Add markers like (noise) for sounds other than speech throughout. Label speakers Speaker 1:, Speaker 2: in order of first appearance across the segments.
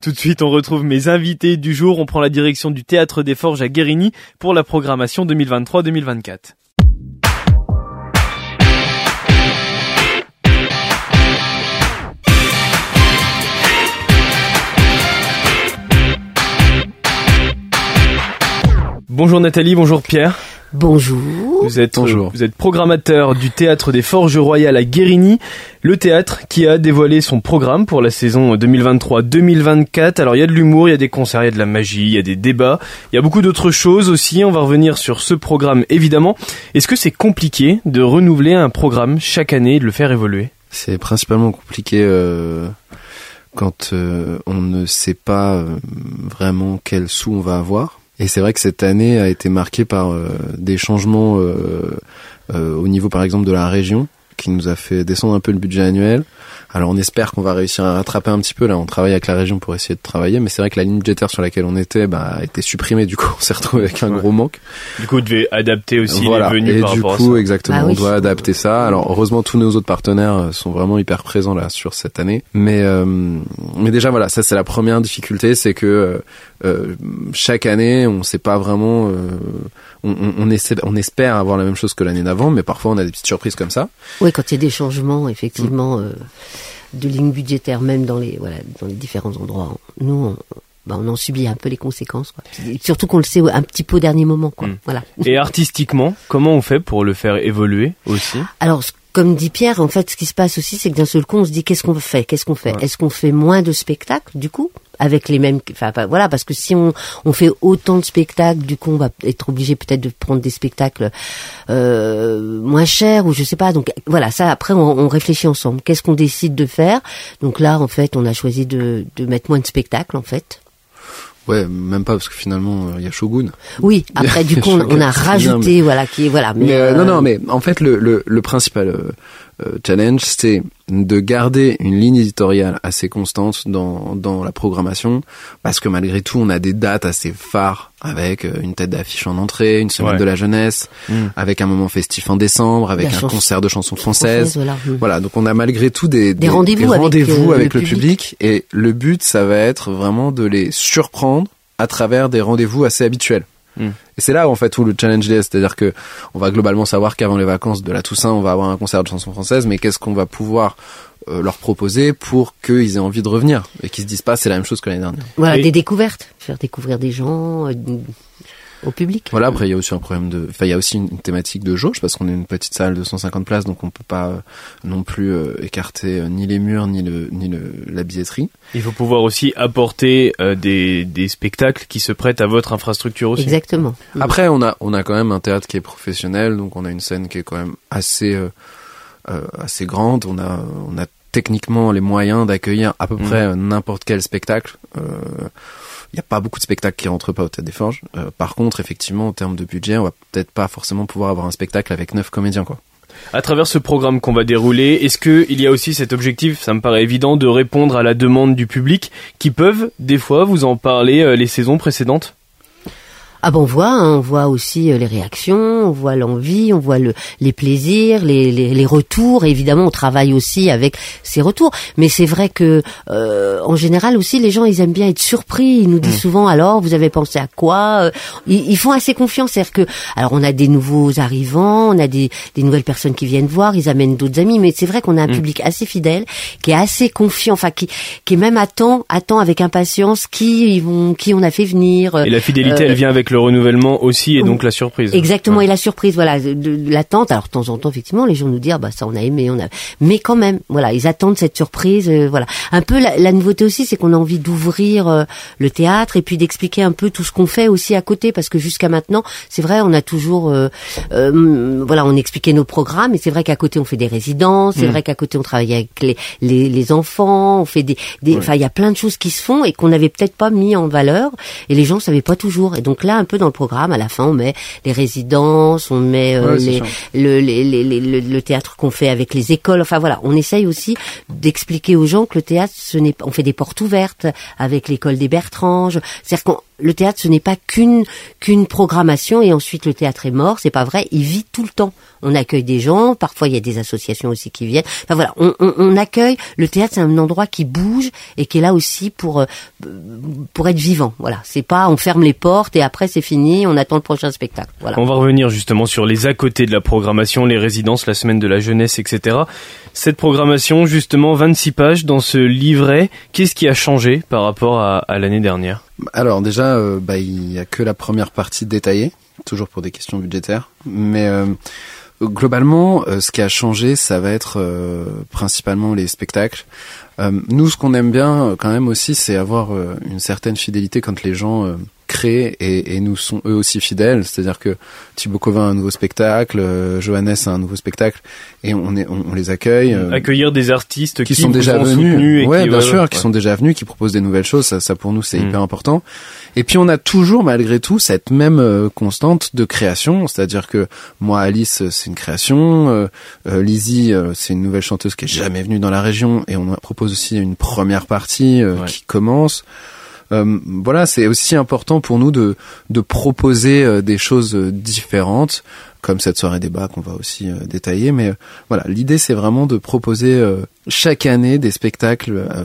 Speaker 1: Tout de suite, on retrouve mes invités du jour. On prend la direction du Théâtre des Forges à Guérigny pour la programmation 2023-2024. Bonjour Nathalie, bonjour Pierre.
Speaker 2: Bonjour.
Speaker 1: Vous êtes,
Speaker 3: Bonjour.
Speaker 1: vous êtes programmateur du théâtre des Forges Royales à Guérigny, le théâtre qui a dévoilé son programme pour la saison 2023-2024. Alors il y a de l'humour, il y a des concerts, il y a de la magie, il y a des débats, il y a beaucoup d'autres choses aussi. On va revenir sur ce programme évidemment. Est-ce que c'est compliqué de renouveler un programme chaque année et de le faire évoluer?
Speaker 3: C'est principalement compliqué euh, quand euh, on ne sait pas euh, vraiment quel sous on va avoir. Et c'est vrai que cette année a été marquée par euh, des changements euh, euh, au niveau par exemple de la région qui nous a fait descendre un peu le budget annuel. Alors on espère qu'on va réussir à rattraper un petit peu là, on travaille avec la région pour essayer de travailler, mais c'est vrai que la ligne budgétaire sur laquelle on était bah, a été supprimée, du coup on s'est retrouvé avec un
Speaker 1: Ouais.
Speaker 3: gros manque.
Speaker 1: Du coup, vous devez adapter aussi
Speaker 3: voilà.
Speaker 1: les venues
Speaker 3: Et
Speaker 1: par
Speaker 3: du
Speaker 1: rapport
Speaker 3: coup,
Speaker 1: à ça.
Speaker 3: exactement,
Speaker 2: Ah
Speaker 3: on
Speaker 2: oui.
Speaker 3: doit adapter ça. Alors heureusement, tous nos autres partenaires euh, sont vraiment hyper présents là sur cette année. Mais euh, mais déjà voilà, ça c'est la première difficulté, c'est que euh, euh, chaque année, on sait pas vraiment. euh, on, on, on essaie, on espère avoir la même chose que l'année d'avant, mais parfois on a des petites surprises comme ça.
Speaker 2: Oui, quand il y a des changements, effectivement,
Speaker 3: Mm.
Speaker 2: euh, de lignes budgétaires, même dans les, voilà, dans les différents endroits, nous, on, bah, on en subit un peu les conséquences. Quoi. Surtout qu'on le sait un petit peu au dernier moment. Quoi.
Speaker 1: Mm.
Speaker 2: Voilà.
Speaker 1: Et artistiquement, comment on fait pour le faire évoluer aussi?
Speaker 2: Alors, ce- comme dit Pierre, en fait, ce qui se passe aussi, c'est que d'un seul coup, on se dit qu'est-ce qu'on fait? Qu'est-ce qu'on fait?
Speaker 3: Ouais.
Speaker 2: Est-ce qu'on fait moins de spectacles, du coup? Avec les mêmes, enfin voilà, parce que si on, on fait autant de spectacles, du coup on va être obligé peut-être de prendre des spectacles euh, moins chers ou je sais pas. Donc voilà, ça après on, on réfléchit ensemble. Qu'est-ce qu'on décide de faire? Donc là en fait on a choisi de, de mettre moins de spectacles en fait.
Speaker 3: Ouais, même pas parce que finalement euh, il y a Shogun.
Speaker 2: Oui, après (laughs) du coup on, on a
Speaker 3: bien,
Speaker 2: rajouté voilà qui est voilà. Mais,
Speaker 3: Mais, euh,
Speaker 2: euh,
Speaker 3: non, non, mais en fait, le, le, le principal euh, euh, challenge, c'est de garder une ligne éditoriale assez constante dans, dans la programmation, parce que malgré tout, on a des dates assez phares, avec euh, une tête d'affiche en entrée, une semaine
Speaker 1: Ouais.
Speaker 3: de la jeunesse,
Speaker 1: Mm.
Speaker 3: avec un moment festif en décembre, avec
Speaker 2: La
Speaker 3: un concert de chansons
Speaker 2: française,
Speaker 3: françaises.
Speaker 2: voilà. Mm.
Speaker 3: Voilà, donc on a malgré tout des,
Speaker 2: Des rendez-vous avec, euh,
Speaker 3: avec
Speaker 2: le
Speaker 3: le public. et le but, ça va être vraiment de les surprendre à travers des rendez-vous assez habituels.
Speaker 1: Mm.
Speaker 3: Et c'est là en fait où le challenge est, c'est-à-dire que on va globalement savoir qu'avant les vacances de la Toussaint, on va avoir un concert de chansons françaises, mais qu'est-ce qu'on va pouvoir euh, leur proposer pour qu'ils aient envie de revenir et qu'ils se disent pas c'est la même chose que l'année dernière.
Speaker 2: Voilà,
Speaker 1: Et-
Speaker 2: des découvertes, faire découvrir des gens euh, au public.
Speaker 3: Voilà, après il y a aussi un problème de, enfin il y a aussi une, thématique de jauge parce qu'on est une petite salle de 150 places, donc on peut pas euh, non plus euh, écarter euh, ni les murs ni le ni le la billetterie.
Speaker 1: Il faut pouvoir aussi apporter euh, des, des spectacles qui se prêtent à votre infrastructure aussi.
Speaker 2: Exactement. Mm.
Speaker 3: Après, on a, on a quand même un théâtre qui est professionnel, donc on a une scène qui est quand même assez, euh, euh, assez grande. On a, on a techniquement les moyens d'accueillir à peu
Speaker 1: Mhm.
Speaker 3: près euh, n'importe quel spectacle. Il n'y a pas beaucoup de spectacles qui rentrent pas au Théâtre des Forges. Euh, par contre, effectivement, en termes de budget, on va peut-être pas forcément pouvoir avoir un spectacle avec neuf comédiens, quoi.
Speaker 1: À travers ce programme qu'on va dérouler, est-ce que il y a aussi cet objectif, ça me paraît évident, de répondre à la demande du public qui peuvent des fois vous en parler euh, les saisons précédentes?
Speaker 2: Ah ben on voit, hein, on voit aussi euh, les réactions, on voit l'envie, on voit le, les plaisirs, les, les, les retours. Et évidemment, on travaille aussi avec ces retours. Mais c'est vrai que euh, en général aussi, les gens ils aiment bien être surpris. Ils nous disent souvent alors, vous avez pensé à quoi Euh, ils, ils font assez confiance, c'est-à-dire que alors on a des nouveaux arrivants, on a des, des nouvelles personnes qui viennent voir, ils amènent d'autres amis. Mais c'est vrai qu'on a un public assez fidèle, qui est assez confiant, enfin qui qui est même attend attend avec impatience qui ils vont qui on a fait venir.
Speaker 1: Et la fidélité,
Speaker 2: Euh,
Speaker 1: elle vient avec le renouvellement aussi et donc la surprise.
Speaker 2: Exactement,
Speaker 1: Ouais.
Speaker 2: et la surprise, voilà, de, de l'attente. Alors de temps en temps, effectivement, les gens nous disent, ah, bah ça on a aimé, on a, mais quand même, voilà, ils attendent cette surprise, euh, voilà. Un peu la, la nouveauté aussi, c'est qu'on a envie d'ouvrir euh, le théâtre et puis d'expliquer un peu tout ce qu'on fait aussi à côté, parce que jusqu'à maintenant, c'est vrai, on a toujours, euh, euh, voilà, on expliquait nos programmes, et c'est vrai qu'à côté on fait des résidences, c'est
Speaker 1: Mm.
Speaker 2: vrai qu'à côté on travaille avec les les, les enfants, on fait des, des, enfin il y a plein de choses qui se font et qu'on n'avait peut-être pas mis en valeur, et les gens savaient pas toujours. Et donc là, un peu dans le programme. À la fin, on met les résidences, on met euh,
Speaker 3: Ouais,
Speaker 2: les, le, les- les- les- le, le théâtre qu'on fait avec les écoles. Enfin voilà, on essaye aussi d'expliquer aux gens que le théâtre, ce n'est. On fait des portes ouvertes avec l'école des Bertranges. C'est-à-dire qu'on le théâtre, ce n'est pas qu'une qu'une programmation et ensuite le théâtre est mort. C'est pas vrai. Il vit tout le temps. On accueille des gens. Parfois, il y a des associations aussi qui viennent. Enfin voilà, on, on, on accueille. Le théâtre, c'est un endroit qui bouge et qui est là aussi pour euh, pour être vivant. Voilà, c'est pas on ferme les portes et après c'est fini. On attend le prochain spectacle. Voilà.
Speaker 1: On va revenir justement sur les à côté de la programmation, les résidences, la semaine de la jeunesse, etc. Cette programmation, justement, 26 pages dans ce livret, qu'est-ce qui a changé par rapport à, à l'année dernière?
Speaker 3: Alors déjà, euh, bah, il y a que la première partie détaillée, toujours pour des questions budgétaires. Mais euh, globalement, euh, ce qui a changé, ça va être euh, principalement les spectacles. Euh, nous, ce qu'on aime bien quand même aussi, c'est avoir euh, une certaine fidélité quand les gens euh, créent et, et nous sont eux aussi fidèles. C'est-à-dire que Thibaut Covin a un nouveau spectacle, euh, Johannes a un nouveau spectacle, et on, est, on, on les accueille. euh,
Speaker 1: Accueillir des artistes qui,
Speaker 3: qui sont déjà venus, ouais,
Speaker 1: qui,
Speaker 3: bien
Speaker 1: ouais,
Speaker 3: sûr,
Speaker 1: ouais.
Speaker 3: qui sont déjà venus, qui proposent des nouvelles choses. Ça, ça pour nous, c'est
Speaker 1: Mm.
Speaker 3: hyper important. Et puis on a toujours, malgré tout, cette même euh, constante de création, c'est-à-dire que moi, Alice, euh, c'est une création, euh, Lizzie, c'est une nouvelle chanteuse qui est jamais venue dans la région, et on propose aussi une première partie euh,
Speaker 1: Ouais.
Speaker 3: qui commence. Euh, voilà, c'est aussi important pour nous de, de proposer euh, des choses euh, différentes, comme cette soirée débat qu'on va aussi euh, détailler. Mais euh, voilà, l'idée c'est vraiment de proposer euh, chaque année des spectacles euh,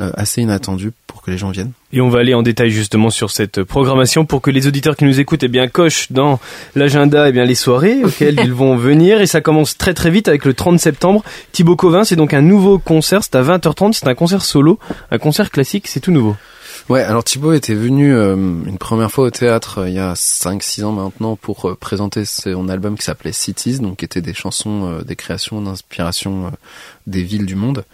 Speaker 3: euh, assez inattendus pour que les gens viennent.
Speaker 1: Et on va aller en détail justement sur cette programmation pour que les auditeurs qui nous écoutent eh bien cochent dans l'agenda eh bien les soirées auxquelles (laughs) ils vont venir et ça commence très très vite avec le 30 septembre. Thibaut Covin, c'est donc un nouveau concert, c'est à 20h30, c'est un concert solo, un concert classique, c'est tout nouveau.
Speaker 3: Ouais, alors Thibaut était venu euh, une première fois au théâtre euh, il y a 5-6 ans maintenant pour euh, présenter son album qui s'appelait Cities, donc qui était des chansons, des créations d'inspiration des villes du monde.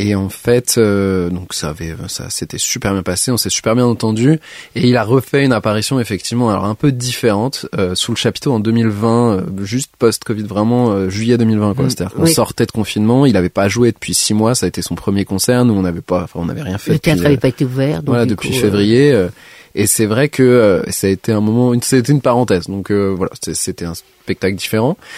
Speaker 3: Et en fait, euh, donc ça avait, ça s'était super bien passé, on s'est super bien entendu, et il a refait une apparition effectivement, alors un peu différente, euh, sous le chapiteau en 2020, euh, juste post-Covid, vraiment euh, juillet 2020 quoi.
Speaker 1: Mm.
Speaker 3: C'est-à-dire qu'on
Speaker 2: Oui.
Speaker 3: sortait de confinement, il avait pas joué depuis 6 mois, ça a été son premier concert, nous on n'avait pas, enfin on n'avait rien fait.
Speaker 2: Le théâtre n'avait
Speaker 3: euh,
Speaker 2: pas été ouvert. Donc
Speaker 3: voilà depuis
Speaker 2: coup,
Speaker 3: février euh, et c'est vrai que euh, ça a été un moment une c'était une parenthèse donc euh, voilà c'était un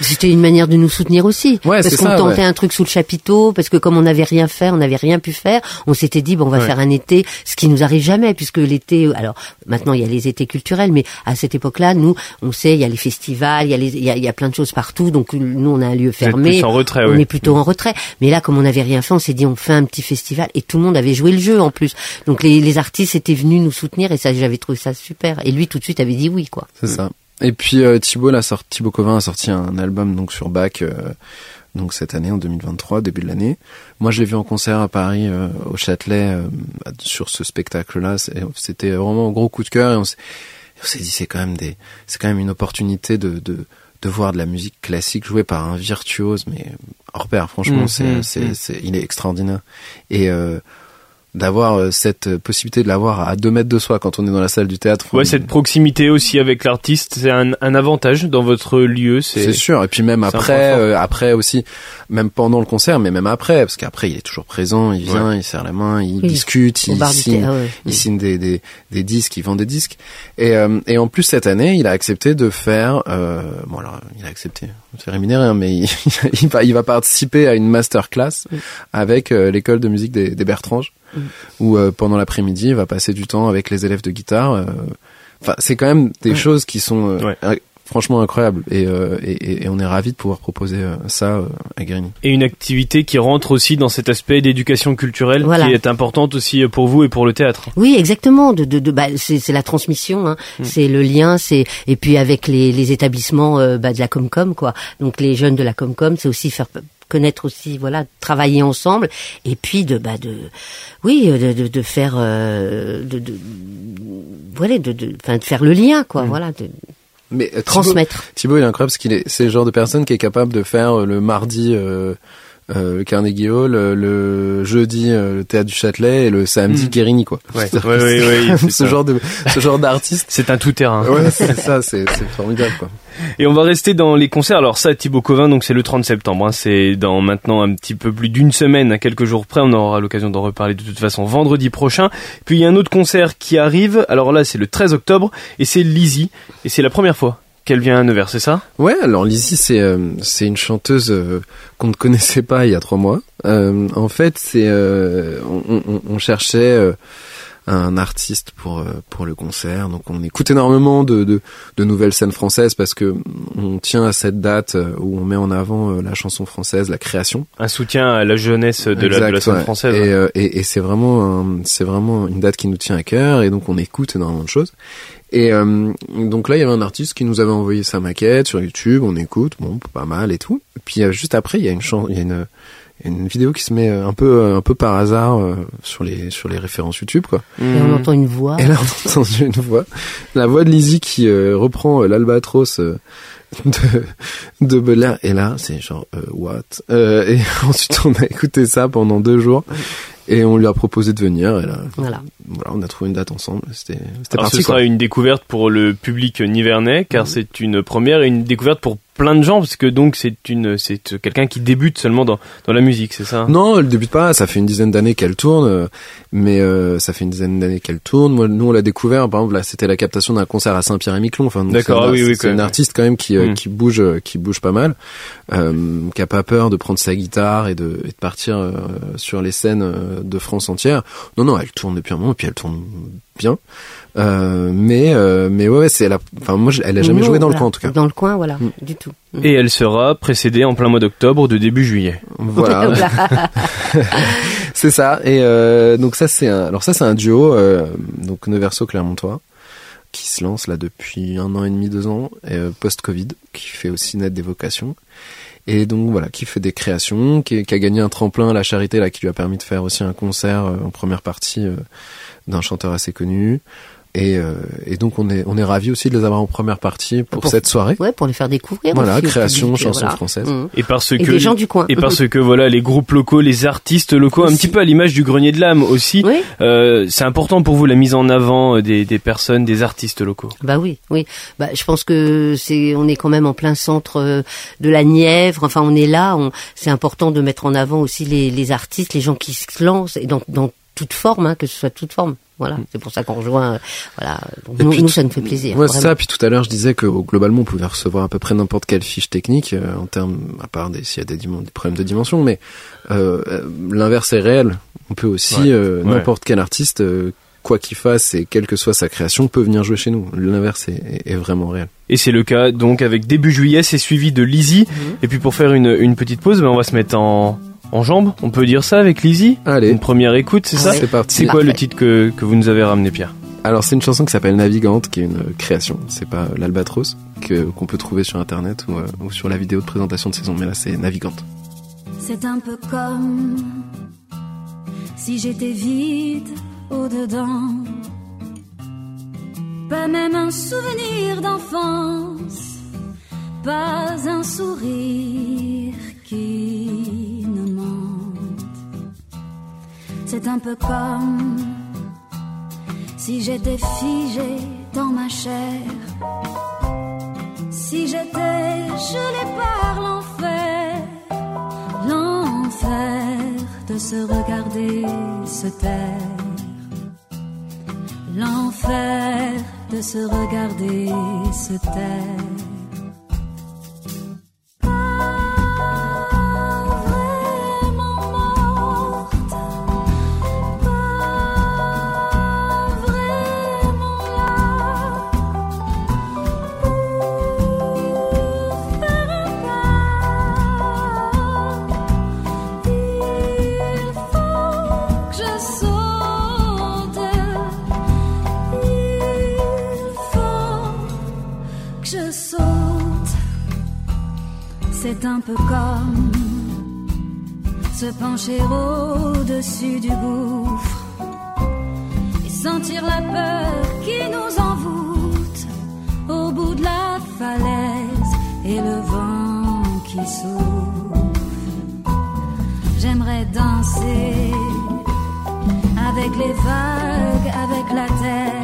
Speaker 2: C'était une manière de nous soutenir aussi.
Speaker 3: Ouais,
Speaker 2: parce qu'on tentait
Speaker 3: ouais.
Speaker 2: un truc sous le chapiteau, parce que comme on n'avait rien fait, on n'avait rien pu faire, on s'était dit bon on va
Speaker 1: Ouais.
Speaker 2: faire un été, ce qui nous arrive jamais, puisque l'été, alors maintenant il y a les étés culturels, mais à cette époque-là, nous, on sait, il y a les festivals, il y a, les, il y a, il y a plein de choses partout, donc nous on a un lieu fermé.
Speaker 1: plus en retrait,
Speaker 2: on
Speaker 1: oui.
Speaker 2: est plutôt en retrait. Mais là, comme on n'avait rien fait, on s'est dit on fait un petit festival et tout le monde avait joué le jeu en plus. Donc les, les artistes étaient venus nous soutenir et ça, j'avais trouvé ça super. Et lui, tout de suite, avait dit oui, quoi.
Speaker 3: c'est ça et puis euh, Thibaut l'a sorti Thibaut Covin a sorti un album donc sur Bach euh, donc cette année en 2023 début de l'année. Moi je l'ai vu en concert à Paris euh, au Châtelet euh, sur ce spectacle là c'était vraiment un gros coup de cœur et on s'est dit c'est quand même des c'est quand même une opportunité de, de de voir de la musique classique jouée par un virtuose mais hors pair. Franchement
Speaker 1: Mm,
Speaker 3: c'est
Speaker 1: mm,
Speaker 3: c'est
Speaker 1: mm.
Speaker 3: c'est il est extraordinaire. Et euh, d'avoir euh, cette possibilité de l'avoir à deux mètres de soi quand on est dans la salle du théâtre
Speaker 1: Ouais,
Speaker 3: on-
Speaker 1: cette proximité aussi avec l'artiste, c'est un, un avantage dans votre lieu.
Speaker 3: c'est
Speaker 1: C'est
Speaker 3: sûr et puis même après euh, après aussi même pendant le concert mais même après parce qu'après il est toujours présent il vient il serre la main il
Speaker 2: Oui,
Speaker 3: discute il signe
Speaker 2: ouais.
Speaker 3: il signe des, des, des disques, il vend des disques. Et, euh, et en plus, cette année, il a accepté de faire... Euh, bon, alors, il a accepté, c'est rémunéré, hein, mais (laughs) il, il, va, il va participer à une masterclass
Speaker 2: Mm.
Speaker 3: avec euh, l'école de musique des, des Bertranges,
Speaker 2: Mm.
Speaker 3: où euh, pendant l'après-midi, il va passer du temps avec les élèves de guitare. euh. Enfin, c'est quand même des
Speaker 1: Ouais.
Speaker 3: choses qui sont euh,
Speaker 1: Ouais.
Speaker 3: euh, franchement incroyables. Et, euh, et, et- et on est ravis de pouvoir proposer euh, ça euh, à Grigny.
Speaker 1: et une activité qui rentre aussi dans cet aspect d'éducation culturelle
Speaker 2: Voilà.
Speaker 1: qui est importante aussi pour vous et pour le théâtre.
Speaker 2: Oui, exactement. De, de, de bah, c'est, c'est la transmission, hein.
Speaker 1: Mm.
Speaker 2: c'est le lien, c'est et puis avec les, les établissements euh, bah, de la Comcom, quoi. Donc les jeunes de la Comcom, c'est aussi faire connaître aussi, voilà, travailler ensemble, et puis de, bah, de, oui, de, de, de faire, euh, de, de, voilà, de, de, enfin, de faire le lien, quoi.
Speaker 1: Mm.
Speaker 2: Voilà, de
Speaker 3: Mais euh, Thibaut-
Speaker 2: transmettre.
Speaker 3: Thibaut, il est incroyable parce qu'il est, c'est le genre de personne qui est capable de faire euh, le mardi euh, euh, le Carnegie Hall, euh, le jeudi euh, le théâtre du Châtelet et le samedi
Speaker 1: Mm.
Speaker 3: Guérini quoi.
Speaker 1: Ouais, (laughs) ouais, ouais, (laughs)
Speaker 3: ce genre de ce genre d'artiste.
Speaker 1: C'est un tout terrain.
Speaker 3: Ouais, c'est ça, c'est c'est formidable quoi.
Speaker 1: Et on va rester dans les concerts. Alors ça, Thibaut Covin, donc c'est le 30 septembre. hein. C'est dans maintenant un petit peu plus d'une semaine, à quelques jours près. On aura l'occasion d'en reparler de toute façon vendredi prochain. Puis il y a un autre concert qui arrive. Alors là, c'est le 13 octobre et c'est Lizzie. Et c'est la première fois qu'elle vient à Nevers, c'est ça?
Speaker 3: Ouais, alors Lizzie, c'est euh, c'est une chanteuse euh, qu'on ne connaissait pas il y a trois mois. Euh, en fait, c'est on, on- on cherchait un artiste pour pour le concert, donc on écoute énormément de, de de nouvelles scènes françaises parce que on tient à cette date où on met en avant la chanson française, la création.
Speaker 1: Un soutien à la jeunesse de, la, de la
Speaker 3: Exact,
Speaker 1: scène
Speaker 3: ouais.
Speaker 1: française.
Speaker 3: Et, et, et c'est vraiment c'est vraiment une date qui nous tient à cœur et donc on écoute énormément de choses. Et euh, donc là il y avait un artiste qui nous avait envoyé sa maquette sur YouTube, on écoute, bon pas mal et tout. Et puis euh, juste après il y a une chan- il y a une une vidéo qui se met un peu un peu par hasard euh, sur les sur les références YouTube quoi.
Speaker 2: Et on
Speaker 1: Mhm.
Speaker 2: entend une voix.
Speaker 3: Et là on a entendu (laughs) une voix, la voix de Lizzie qui euh, reprend euh, l'albatros euh, de de Belair et là c'est genre euh, what? Euh, et (laughs) ensuite on a écouté ça pendant deux jours et on lui a proposé de venir et là
Speaker 2: Voilà.
Speaker 3: voilà on a trouvé une date ensemble c'était parti
Speaker 1: ce sera
Speaker 3: quoi.
Speaker 1: une découverte pour le public nivernais car c'est une première et une découverte pour plein de gens parce que donc c'est une c'est quelqu'un qui débute seulement dans dans la musique, c'est ça
Speaker 3: Non, elle débute pas. Ça fait une dizaine d'années qu'elle tourne, euh, mais euh, ça fait une dizaine d'années qu'elle tourne. Moi, nous, on l'a découvert. Par exemple, là, c'était la captation d'un concert à Saint-Pierre-et-Miquelon. Enfin,
Speaker 1: D'accord,
Speaker 3: c'est un-
Speaker 1: oui, oui,
Speaker 3: c'est une artiste quand même qui euh,
Speaker 1: Mm.
Speaker 3: qui bouge, euh, qui bouge pas mal, euh, qui a pas peur de prendre sa guitare et de, et de partir euh, sur les scènes de France entière. Non, non, elle tourne depuis un moment, et puis elle tourne bien. Euh, mais euh, mais ouais, c'est elle. a- Enfin, moi, je- elle a jamais joué dans le coin en tout cas.
Speaker 2: Dans le coin, voilà,
Speaker 3: Mm.
Speaker 2: du tout.
Speaker 1: Et elle sera précédée en plein mois d'octobre de début juillet.
Speaker 3: Voilà. (laughs) (laughs) C'est ça. Et euh, donc ça c'est un, alors ça c'est un duo euh, donc Neverso Clermontois qui se lance là depuis un an et demi, deux ans, euh, post-Covid, qui fait aussi net des vocations. Et donc voilà, qui fait des créations, qui, a gagné un tremplin à la charité là, qui lui a permis de faire aussi un concert euh, en première partie euh, d'un chanteur assez connu. Et, euh, et donc on est on est ravi aussi de les avoir en première partie pour,
Speaker 2: Pour-
Speaker 3: cette soirée.
Speaker 2: Ouais, pour les faire découvrir.
Speaker 3: Voilà, création, chanson
Speaker 2: voilà.
Speaker 3: française.
Speaker 2: Mm.
Speaker 1: Et parce
Speaker 2: Et
Speaker 1: que
Speaker 2: des gens du coin.
Speaker 1: et parce que voilà les groupes locaux, les artistes locaux, un petit peu à l'image du grenier de l'âme aussi.
Speaker 2: Oui,
Speaker 1: Euh, c'est important pour vous la mise en avant euh, des, des personnes, des artistes locaux.
Speaker 2: bah oui, oui. Bah, je pense que c'est, on est quand même en plein centre euh, de la Nièvre. Enfin, on est là. On, c'est important de mettre en avant aussi les, les artistes, les gens qui se lancent et dans, dans toute forme, hein, que ce soit toute forme. Voilà, c'est pour ça qu'on rejoint. euh, voilà, Donc, nous,
Speaker 3: puis
Speaker 2: nous, ça nous fait plaisir.
Speaker 3: Ouais, ça. Puis tout à l'heure, je disais que oh, globalement, on pouvait recevoir à peu près n'importe quelle fiche technique euh, en termes, à part des- s'il y a des, des problèmes de dimension, mais euh, euh, l'inverse est réel. On peut aussi
Speaker 1: Ouais.
Speaker 3: euh,
Speaker 1: Ouais.
Speaker 3: n'importe quel artiste, euh, quoi qu'il fasse et quelle que soit sa création, peut venir jouer chez nous. L'inverse est, est- est vraiment réel.
Speaker 1: Et c'est le cas donc avec début juillet, c'est suivi de Lizzie.
Speaker 2: Mhm.
Speaker 1: Et puis pour faire une, une petite pause, ben, on va se mettre en, en jambe. On peut dire ça avec Lizzie
Speaker 3: Allez,
Speaker 1: Une première écoute, c'est ça
Speaker 2: Ouais.
Speaker 3: c'est parti.
Speaker 1: C'est quoi le titre que, que vous nous avez ramené, Pierre
Speaker 3: Alors c'est une chanson qui s'appelle Navigante, qui est une euh, création. C'est pas euh, l'Albatros que qu'on peut trouver sur internet ou, euh, ou sur la vidéo de présentation de saison, mais là c'est Navigante.
Speaker 4: C'est un peu comme si j'étais vide au-dedans. Pas même un souvenir d'enfance, pas un sourire qui C'est un peu comme si j'étais figé dans ma chair. Si j'étais gelé par l'enfer, l'enfer de se regarder se taire, l'enfer de se regarder se taire. Pencher au-dessus du gouffre et sentir la peur qui nous envoûte au bout de la falaise et le vent qui souffle. j'aimerais danser avec les vagues, avec la terre.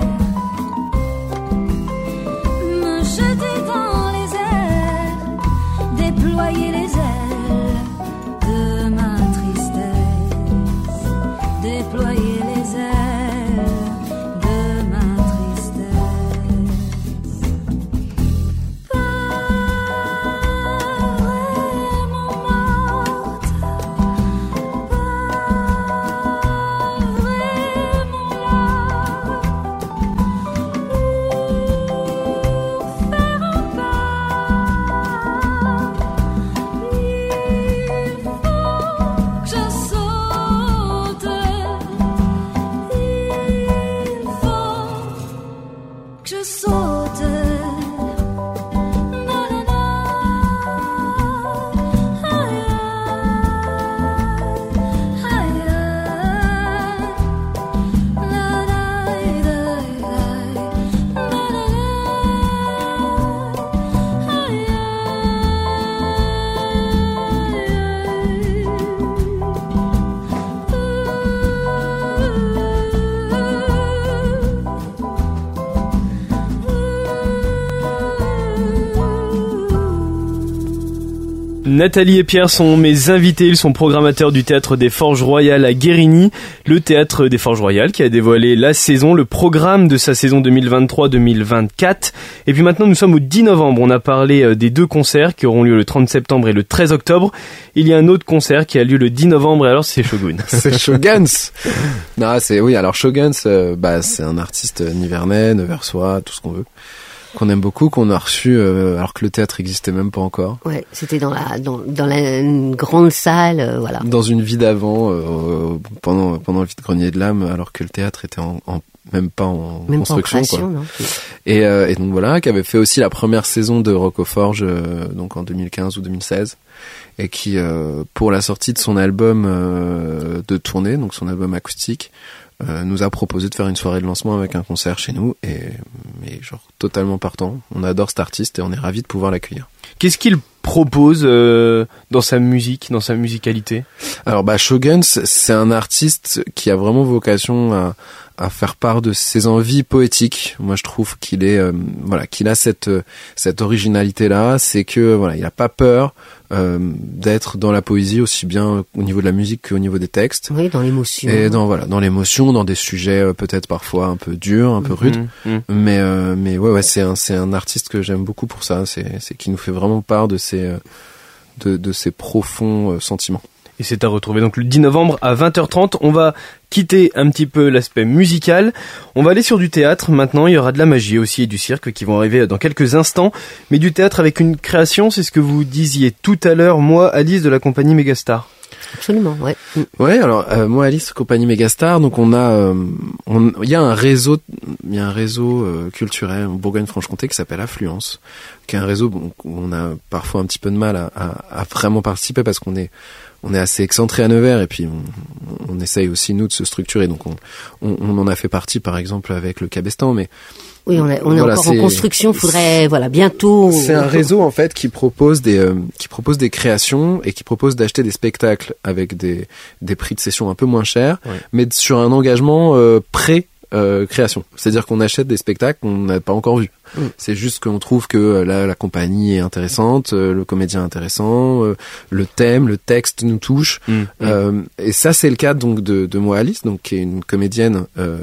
Speaker 1: Nathalie et Pierre sont mes invités, ils sont programmateurs du théâtre des Forges Royales à Guérigny, le théâtre des Forges Royales qui a dévoilé la saison, le programme de sa saison 2023-2024. Et puis maintenant nous sommes au 10 novembre, on a parlé euh, des deux concerts qui auront lieu le 30 septembre et le 13 octobre. Il y a un autre concert qui a lieu le 10 novembre et alors c'est Shogun. (laughs)
Speaker 3: c'est Shoguns. non, c'est oui. Alors Shoguns, euh, bah c'est un artiste nivernais, neversois, tout ce qu'on veut, qu'on aime beaucoup, qu'on a reçu euh, alors que le théâtre existait même pas encore.
Speaker 2: Ouais, c'était dans la dans, dans la une grande salle, euh, voilà.
Speaker 3: Dans une vie d'avant, euh, pendant pendant le vide grenier de l'âme, alors que le théâtre était en, en- même pas en
Speaker 2: Même pas en
Speaker 3: construction.
Speaker 2: création,
Speaker 3: quoi.
Speaker 2: non.
Speaker 3: Et, euh, et donc voilà, qui avait fait aussi la première saison de Roccoforge, euh, donc en 2015 ou 2016, et qui, euh, pour la sortie de son album euh, de tournée, donc son album acoustique, euh, nous a proposé de faire une soirée de lancement avec un concert chez nous, et, et genre totalement partant. On adore cet artiste et on est ravis de pouvoir l'accueillir.
Speaker 1: Qu'est-ce qu'il propose euh, dans sa musique, dans sa musicalité?
Speaker 3: Alors bah Shogun, c'est un artiste qui a vraiment vocation à, à faire part de ses envies poétiques. Moi je trouve qu'il est euh, voilà qu'il a cette cette originalité là, c'est que voilà il a pas peur euh, d'être dans la poésie aussi bien au niveau de la musique qu'au niveau des textes.
Speaker 2: Oui, dans l'émotion.
Speaker 3: Et dans voilà dans l'émotion, dans des sujets euh, peut-être parfois un peu durs, un peu rudes.
Speaker 1: Mhm, mhm.
Speaker 3: Mais euh, mais ouais ouais c'est un c'est un artiste que j'aime beaucoup pour ça. C'est c'est qui nous fait vraiment part de ses euh, profonds euh, sentiments.
Speaker 1: Et c'est à retrouver donc le 10 novembre à 20h30. On va quitter un petit peu l'aspect musical. On va aller sur du théâtre. Maintenant, il y aura de la magie aussi et du cirque qui vont arriver dans quelques instants. Mais du théâtre avec une création, c'est ce que vous disiez tout à l'heure, moi, Alice de la compagnie Megastar.
Speaker 2: Absolument, ouais. Mm.
Speaker 3: Ouais, alors euh, moi Alice compagnie Megastar, donc on a euh, on- il y a un réseau il y a un réseau euh, culturel en Bourgogne-Franche-Comté qui s'appelle Affluence, qui est un réseau bon, où on a parfois un petit peu de mal à, à, à vraiment participer parce qu'on est on est assez excentré à Nevers et puis on, on essaye aussi nous de se structurer donc on, on, on en a fait partie par exemple avec le Cabestan mais
Speaker 2: Oui, on, est- on est encore en construction. Faudrait, voilà, bientôt.
Speaker 3: C'est un réseau en fait qui propose des euh, qui propose des créations et qui propose d'acheter des spectacles avec des des prix de session un peu moins chers,
Speaker 1: Ouais.
Speaker 3: mais sur un engagement euh, pré euh, création. C'est-à-dire qu'on achète des spectacles qu'on n'a pas encore vus.
Speaker 2: Mm.
Speaker 3: C'est juste qu'on trouve que euh, la, la compagnie est intéressante, euh, le comédien est intéressant, euh, le thème, le texte nous touche.
Speaker 1: Mhm.
Speaker 3: Euh, et ça, c'est le cas donc de, de moi Alice, donc qui est une comédienne, euh,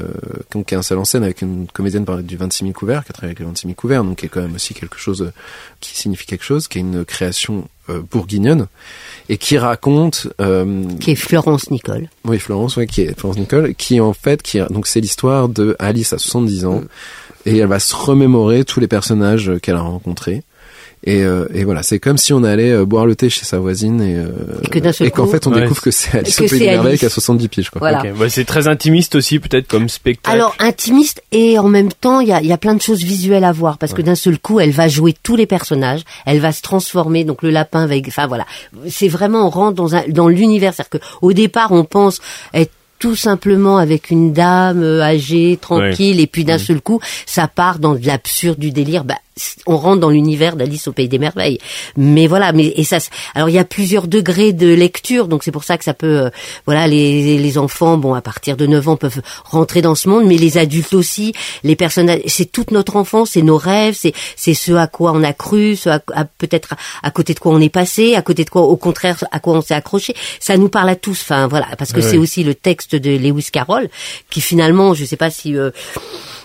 Speaker 3: donc, qui est un seul en scène avec une comédienne par du 26 000 couverts, qui a travaillé avec les 26 000 couverts, donc qui est quand même aussi quelque chose qui signifie quelque chose, qui est une création bourguignonne et qui raconte, euh,
Speaker 2: Qui est Florence Nicole.
Speaker 3: oui Florence, ouais, qui est Florence Nicole, qui en fait, qui donc c'est l'histoire de Alice à 70 ans et elle va se remémorer tous les personnages euh, qu'elle a rencontrés. Et, euh, et voilà, c'est comme si on allait euh, boire le thé chez sa voisine et, euh,
Speaker 2: Et que d'un seul
Speaker 3: qu'en fait on
Speaker 1: Ouais.
Speaker 3: découvre que c'est Alice au pays des merveilles qui a 70 piges quoi.
Speaker 2: Voilà.
Speaker 1: Ok, bah, c'est très intimiste aussi, peut-être comme spectacle.
Speaker 2: Alors intimiste et en même temps il y a, il y a plein de choses visuelles à voir parce que d'un seul coup elle va jouer tous les personnages, elle va se transformer donc le lapin va, enfin voilà, c'est vraiment on rentre dans un dans l'univers, c'est-à-dire que au départ on pense être tout simplement avec une dame euh, âgée, tranquille, et puis d'un seul coup, ça part dans de l'absurde, du délire. Bah, on rentre dans l'univers d'Alice au pays des merveilles. Mais voilà, mais et ça, alors il y a plusieurs degrés de lecture, donc c'est pour ça que ça peut, euh, voilà, les, les enfants, bon, à partir de 9 ans peuvent rentrer dans ce monde, mais les adultes aussi, les personnes, c'est toute notre enfance, c'est nos rêves, c'est c'est ce à quoi on a cru, ce à, peut-être à, côté de quoi on est passé, à côté de quoi, au contraire, à quoi on s'est accroché. Ça nous parle à tous, enfin voilà, parce que c'est aussi le texte de Lewis Carroll qui finalement, je sais pas si euh,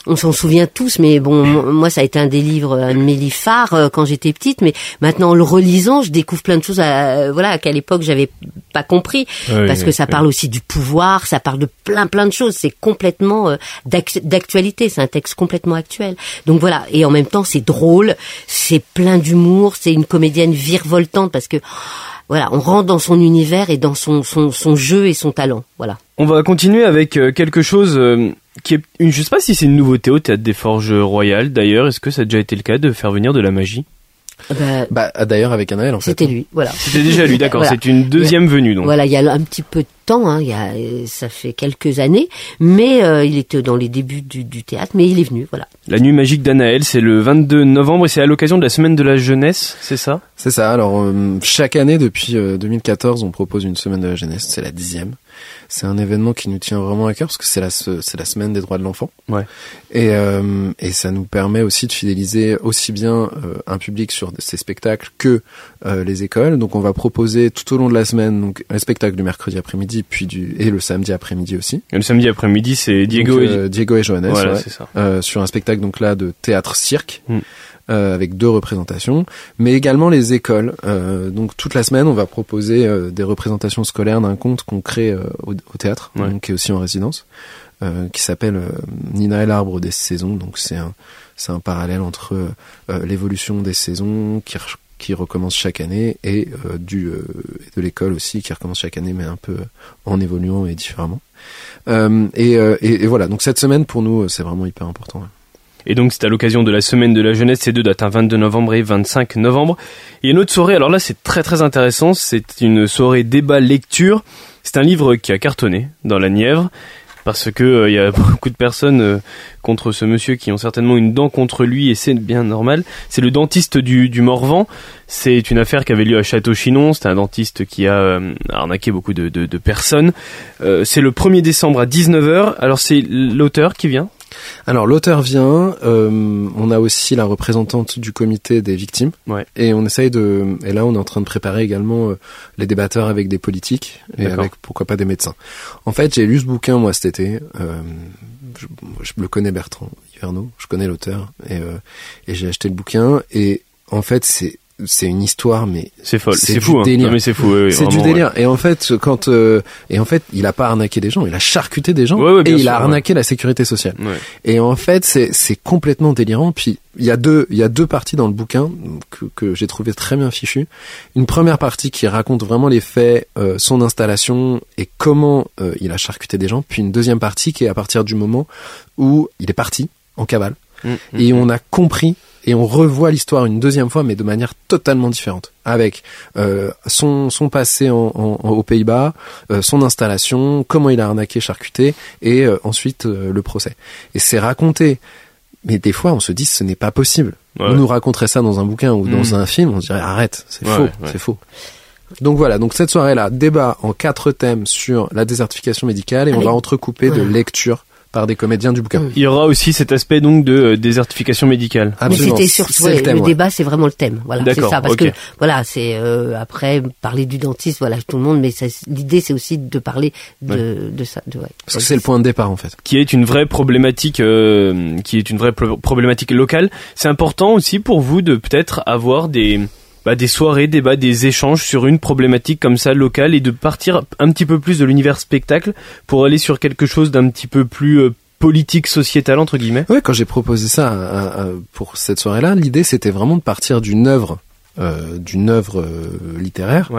Speaker 2: on s'en souvient tous, mais bon, moi ça a été un des livres, un de mes livres phares euh, quand j'étais petite, mais maintenant en le relisant, je découvre plein de choses, à, euh, voilà, qu'à l'époque j'avais pas compris, parce que ça parle aussi du pouvoir, ça parle de plein plein de choses, c'est complètement euh, d'actualité, c'est un texte complètement actuel. Donc voilà, et en même temps c'est drôle, c'est plein d'humour, c'est une comédienne virevoltante parce que voilà, on rentre dans son univers et dans son, son, jeu et son talent. Voilà.
Speaker 1: On va continuer avec quelque chose qui est une, je sais pas si c'est une nouveauté au théâtre des Forges Royales d'ailleurs. Est-ce que ça a déjà été le cas de faire venir de la magie?
Speaker 3: Bah, bah d'ailleurs avec Anaël en
Speaker 2: fait. C'était lui, voilà.
Speaker 1: C'était déjà lui, d'accord. C'est une deuxième venue donc.
Speaker 2: Voilà, il y a un petit peu de temps, hein, il y a, ça fait quelques années, mais euh, il était dans les débuts du, du, théâtre, mais il est venu, voilà.
Speaker 1: La nuit magique d'Anaël, c'est le 22 novembre et c'est à l'occasion de la semaine de la jeunesse, c'est ça?
Speaker 3: C'est ça. Alors euh, chaque année depuis 2014, euh, on propose une semaine de la jeunesse, c'est la dixième c'est un événement qui nous tient vraiment à cœur parce que c'est la c'est la semaine des droits de l'enfant.
Speaker 1: Ouais.
Speaker 3: Et euh, et ça nous permet aussi de fidéliser aussi bien euh, un public sur ces spectacles que euh, les écoles. Donc on va proposer tout au long de la semaine donc un spectacle du mercredi après-midi puis du et le samedi après-midi aussi.
Speaker 1: Et le samedi après-midi c'est Diego
Speaker 3: et Diego et Johannes
Speaker 1: voilà, ça.
Speaker 3: sur un spectacle donc là de théâtre cirque. Mm. Euh, avec deux représentations, mais également les écoles. Euh, donc toute la semaine, on va proposer euh, des représentations scolaires d'un conte qu'on crée au, théâtre, donc, qui est aussi en résidence, qui s'appelle Nina et l'arbre des saisons. Donc c'est un c'est un parallèle entre l'évolution des saisons qui qui recommence chaque année et du de l'école aussi qui recommence chaque année mais un peu en évoluant et différemment. Et, et, et, voilà, donc cette semaine pour nous c'est vraiment hyper important.
Speaker 1: Et donc c'est à l'occasion de la semaine de la jeunesse, ces deux dates, 22 hein, novembre et 25 novembre. A une autre soirée, alors là c'est très très intéressant, c'est une soirée débat lecture. C'est un livre qui a cartonné dans la Nièvre parce que euh, il y a (laughs) beaucoup de personnes euh, contre ce monsieur qui ont certainement une dent contre lui et c'est bien normal. C'est le dentiste du, du Morvan. C'est une affaire qui avait lieu à Château-Chinon. C'est un dentiste qui a euh, arnaqué beaucoup de, de, de personnes. c'est le 1er décembre à 19h. Alors c'est l'auteur qui vient
Speaker 3: alors l'auteur vient, euh, on a aussi la représentante du comité des victimes, et on essaye de, et là on est en train de préparer également euh, les débatteurs avec des politiques et avec pourquoi pas des médecins. En fait, j'ai lu ce bouquin moi cet été. Euh, je, je, le connais Bertrand Hiverno, je connais l'auteur. Et, et j'ai acheté le bouquin. Et en fait c'est c'est une histoire mais
Speaker 1: c'est folle. c'est fou hein. non, mais c'est fou
Speaker 3: c'est du délire. Et en fait quand euh, et en fait il a pas arnaqué des gens il a charcuté des gens et il a arnaqué la sécurité sociale. Et en fait c'est c'est complètement délirant. Puis il y a deux il y a deux parties dans le bouquin que, que j'ai trouvé très bien fichu une première partie qui raconte vraiment les faits euh, son installation et comment euh, il a charcuté des gens. Puis une deuxième partie qui est à partir du moment où il est parti en cavale mm, mm, et on a compris et on revoit l'histoire une deuxième fois, mais de manière totalement différente, avec euh, son, son passé en, aux Pays-Bas, euh, son installation, comment il a arnaqué, charcuté, et euh, ensuite le procès. Et c'est raconté, mais des fois on se dit ce n'est pas possible. On nous raconterait ça dans un bouquin ou dans hmm. un film, on dirait arrête, c'est faux, c'est faux. Donc voilà, donc cette soirée-là, débat en quatre thèmes sur la désertification médicale et on va entrecouper de lectures par des comédiens du bouquin.
Speaker 1: Il y aura aussi cet aspect donc de euh, désertification médicale.
Speaker 2: Absolument. Mais c'était sur le, débat, c'est vraiment le thème. Voilà, c'est ça parce que voilà, c'est euh, après parler du dentiste, voilà, tout le monde mais l'idée c'est aussi de parler de, de ça de, ouais,
Speaker 3: Parce que c'est le point de départ en fait.
Speaker 1: Qui est une vraie problématique euh, qui est une vraie problématique locale. C'est important aussi pour vous de peut-être avoir des bah, des soirées, des débats, des échanges sur une problématique comme ça locale et de partir un petit peu plus de l'univers spectacle pour aller sur quelque chose d'un petit peu plus euh, politique sociétal entre guillemets.
Speaker 3: Ouais, quand j'ai proposé ça pour cette soirée-là, l'idée c'était vraiment de partir d'une œuvre, euh, d'une œuvre euh, littéraire.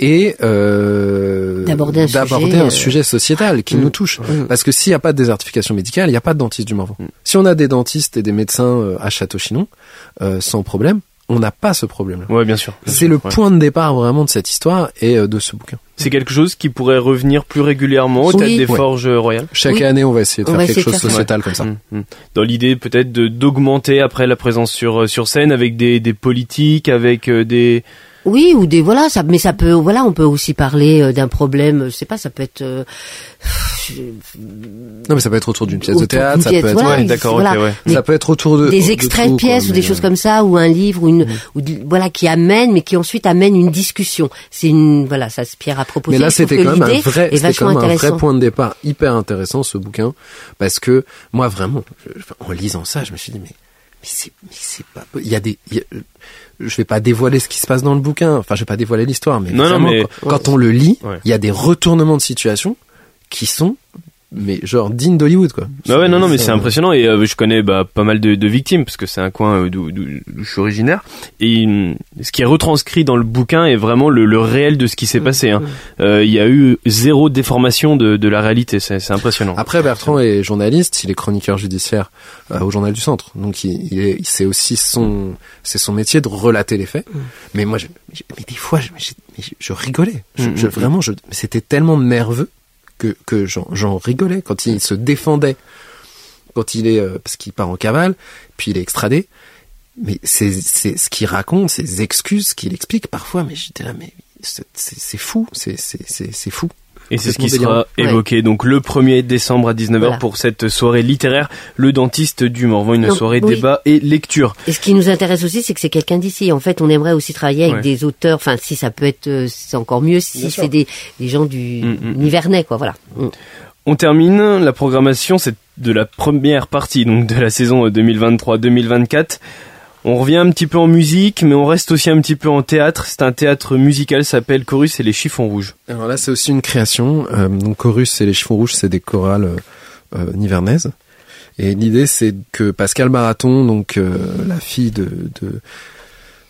Speaker 3: et euh,
Speaker 2: d'aborder
Speaker 3: un, sujet, sociétal qui mm. nous touche. Mm. Parce que s'il n'y a pas de désertification médicale, il n'y a pas de dentiste du Morvan. Mm. Si on a des dentistes et des médecins à Château-Chinon, sans problème, on n'a pas ce problème-là.
Speaker 1: Ouais, bien sûr.
Speaker 3: C'est le point de départ vraiment de cette histoire et euh, de ce bouquin.
Speaker 1: C'est quelque chose qui pourrait revenir plus régulièrement au
Speaker 2: Oui.
Speaker 1: théâtre des
Speaker 3: Ouais.
Speaker 1: Forges royales.
Speaker 3: Chaque
Speaker 2: Oui.
Speaker 3: année, on va essayer de
Speaker 2: On
Speaker 3: faire quelque
Speaker 2: de
Speaker 3: chose
Speaker 2: ça.
Speaker 3: sociétal comme ça.
Speaker 1: Mm, mm. Dans l'idée peut-être de d'augmenter après la présence sur euh, sur scène avec des des politiques, avec euh, des
Speaker 2: Oui, ou des voilà, ça, mais ça peut, voilà, on peut aussi parler euh, d'un problème. Je sais pas, ça peut être. euh, je-
Speaker 3: Non, mais ça peut être autour d'une pièce de théâtre, ça peut être,
Speaker 2: voilà,
Speaker 1: ouais, d'accord,
Speaker 2: voilà.
Speaker 1: ouais.
Speaker 2: Mais
Speaker 3: ça peut être autour de
Speaker 2: des
Speaker 3: de
Speaker 2: extraits de
Speaker 3: tout, quoi,
Speaker 2: pièces ou des choses comme ça ou un livre ou une ou de- voilà qui amène mais qui ensuite amène une discussion c'est une voilà ça se pierre à proposer
Speaker 3: Mais là, c'était quand même un vrai, c'était quand même un vrai point de départ hyper intéressant ce bouquin, parce que moi vraiment, je- en lisant ça, je me suis dit mais mais c'est pas, il y a des, il y a- je vais pas dévoiler ce qui se passe dans le bouquin, enfin je vais pas dévoiler l'histoire, mais
Speaker 1: Non, non,
Speaker 3: vraiment,
Speaker 1: mais-
Speaker 3: quand, on le lit, il
Speaker 1: Ouais.
Speaker 3: y a des retournements de situation qui sont mais genre dignes d'Hollywood quoi.
Speaker 1: Bah ouais, non, non, mais c'est impressionnant et euh, je connais bah, pas mal de, de victimes parce que c'est un coin euh, d'où d'où- d'où je suis originaire et hum, ce qui est retranscrit dans le bouquin est vraiment le, le réel de ce qui s'est passé. hein. Euh, Il y a eu zéro déformation de, de la réalité, c'est c'est impressionnant.
Speaker 3: Après, Bertrand est journaliste, il est chroniqueur judiciaire euh, au Journal du Centre, donc il, il est, c'est aussi son, c'est son métier de relater les faits. Mais moi, je, je- mais des fois, je, mais je, je rigolais. Je,
Speaker 1: Mm,
Speaker 3: je-
Speaker 1: mm,
Speaker 3: vraiment, je, c'était tellement nerveux que que j'en, rigolais quand il se défendait, quand il est euh, parce qu'il part en cavale, puis il est extradé. Mais c'est, ce qu'il raconte, ses excuses, qu'il explique parfois. Mais j'étais là, mais c'est, fou, c'est fou.
Speaker 1: Et c'est ce qui sera
Speaker 2: délirant.
Speaker 1: évoqué donc le 1er décembre à 19h
Speaker 2: Voilà.
Speaker 1: pour cette soirée littéraire Le Dentiste du Morvan, une
Speaker 2: Donc,
Speaker 1: soirée
Speaker 2: oui.
Speaker 1: débat et lecture.
Speaker 2: et ce qui nous intéresse aussi c'est que c'est quelqu'un d'ici en fait on aimerait aussi travailler avec
Speaker 1: Ouais.
Speaker 2: des auteurs enfin si ça peut être euh, c'est encore mieux si c'est des des gens du
Speaker 1: Mm, mm.
Speaker 2: Nivernais quoi voilà Mm.
Speaker 1: On termine la programmation c'est de la première partie donc de la saison 2023-2024. On revient un petit peu en musique, mais on reste aussi un petit peu en théâtre. C'est un théâtre musical, s'appelle Chorus et les chiffons rouges.
Speaker 3: Alors là, c'est aussi une création. Euh, donc Chorus et les chiffons rouges, c'est des chorales euh, euh, nivernaises. Et l'idée, c'est que Pascal Baraton, donc euh, la fille de,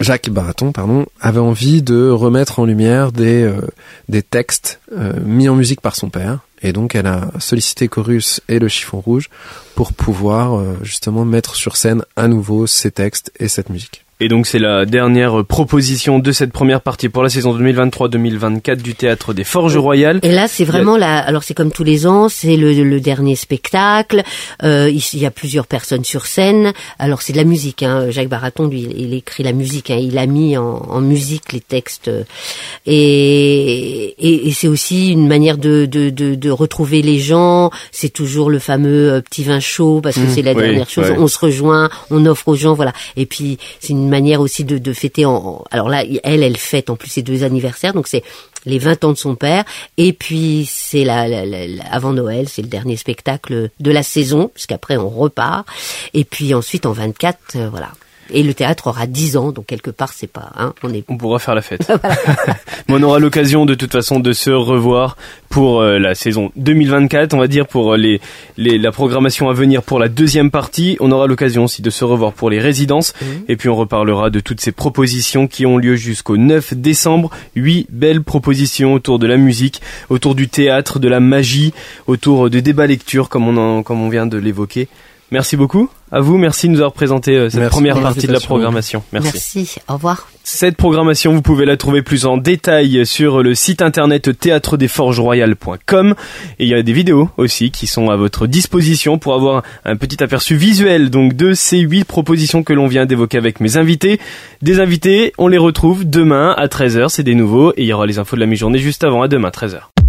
Speaker 3: Jacques Baraton, pardon, avait envie de remettre en lumière des euh, des textes mis en musique par son père. Et donc, elle a sollicité Chorus et le chiffon rouge pour pouvoir euh, justement mettre sur scène à nouveau ces textes et cette musique.
Speaker 1: Et donc c'est la dernière proposition de cette première partie pour la saison 2023-2024 du théâtre des Forges Royales.
Speaker 2: Et là, c'est vraiment la. Alors, c'est comme tous les ans, c'est le, le dernier spectacle. Euh, il, y a plusieurs personnes sur scène. Alors, c'est de la musique. Hein. Jacques Baraton, lui, il, écrit la musique. Hein. Il a mis en, en musique les textes. Et, et, et c'est aussi une manière de, de, de, de retrouver les gens. C'est toujours le fameux euh, petit vin chaud parce que c'est la
Speaker 1: oui,
Speaker 2: dernière chose.
Speaker 1: ouais.
Speaker 2: On se rejoint, on offre aux gens, voilà. Et puis, c'est une manière aussi de, de fêter. En, alors là, elle, elle fête en plus ses deux anniversaires. Donc c'est les 20 ans de son père. Et puis c'est la- avant Noël, c'est le dernier spectacle de la saison, puisqu'après on repart. Et puis ensuite en 24, euh, voilà. Et le théâtre aura 10 ans, donc quelque part c'est pas, hein, on est
Speaker 1: On pourra faire la fête. (laughs) (laughs) Mais on aura l'occasion de toute façon de se revoir pour euh, la saison 2024, on va dire pour euh, les, les la programmation à venir pour la deuxième partie. On aura l'occasion aussi de se revoir pour les résidences et puis on reparlera de toutes ces propositions qui ont lieu jusqu'au 9 décembre. Huit belles propositions autour de la musique, autour du théâtre, de la magie, autour de débats lecture comme on en, comme on vient de l'évoquer. Merci beaucoup. À vous, merci de nous avoir présenté euh, cette
Speaker 3: Merci
Speaker 1: première partie de la programmation. Merci.
Speaker 2: Merci. Au revoir.
Speaker 1: Cette programmation, vous pouvez la trouver plus en détail sur le site internet théâtredesforgesroyales.com et il y a des vidéos aussi qui sont à votre disposition pour avoir un petit aperçu visuel donc de ces huit propositions que l'on vient d'évoquer avec mes invités. Des invités, on les retrouve demain à 13h, c'est des nouveaux et il y aura les infos de la mi-journée juste avant à demain 13h.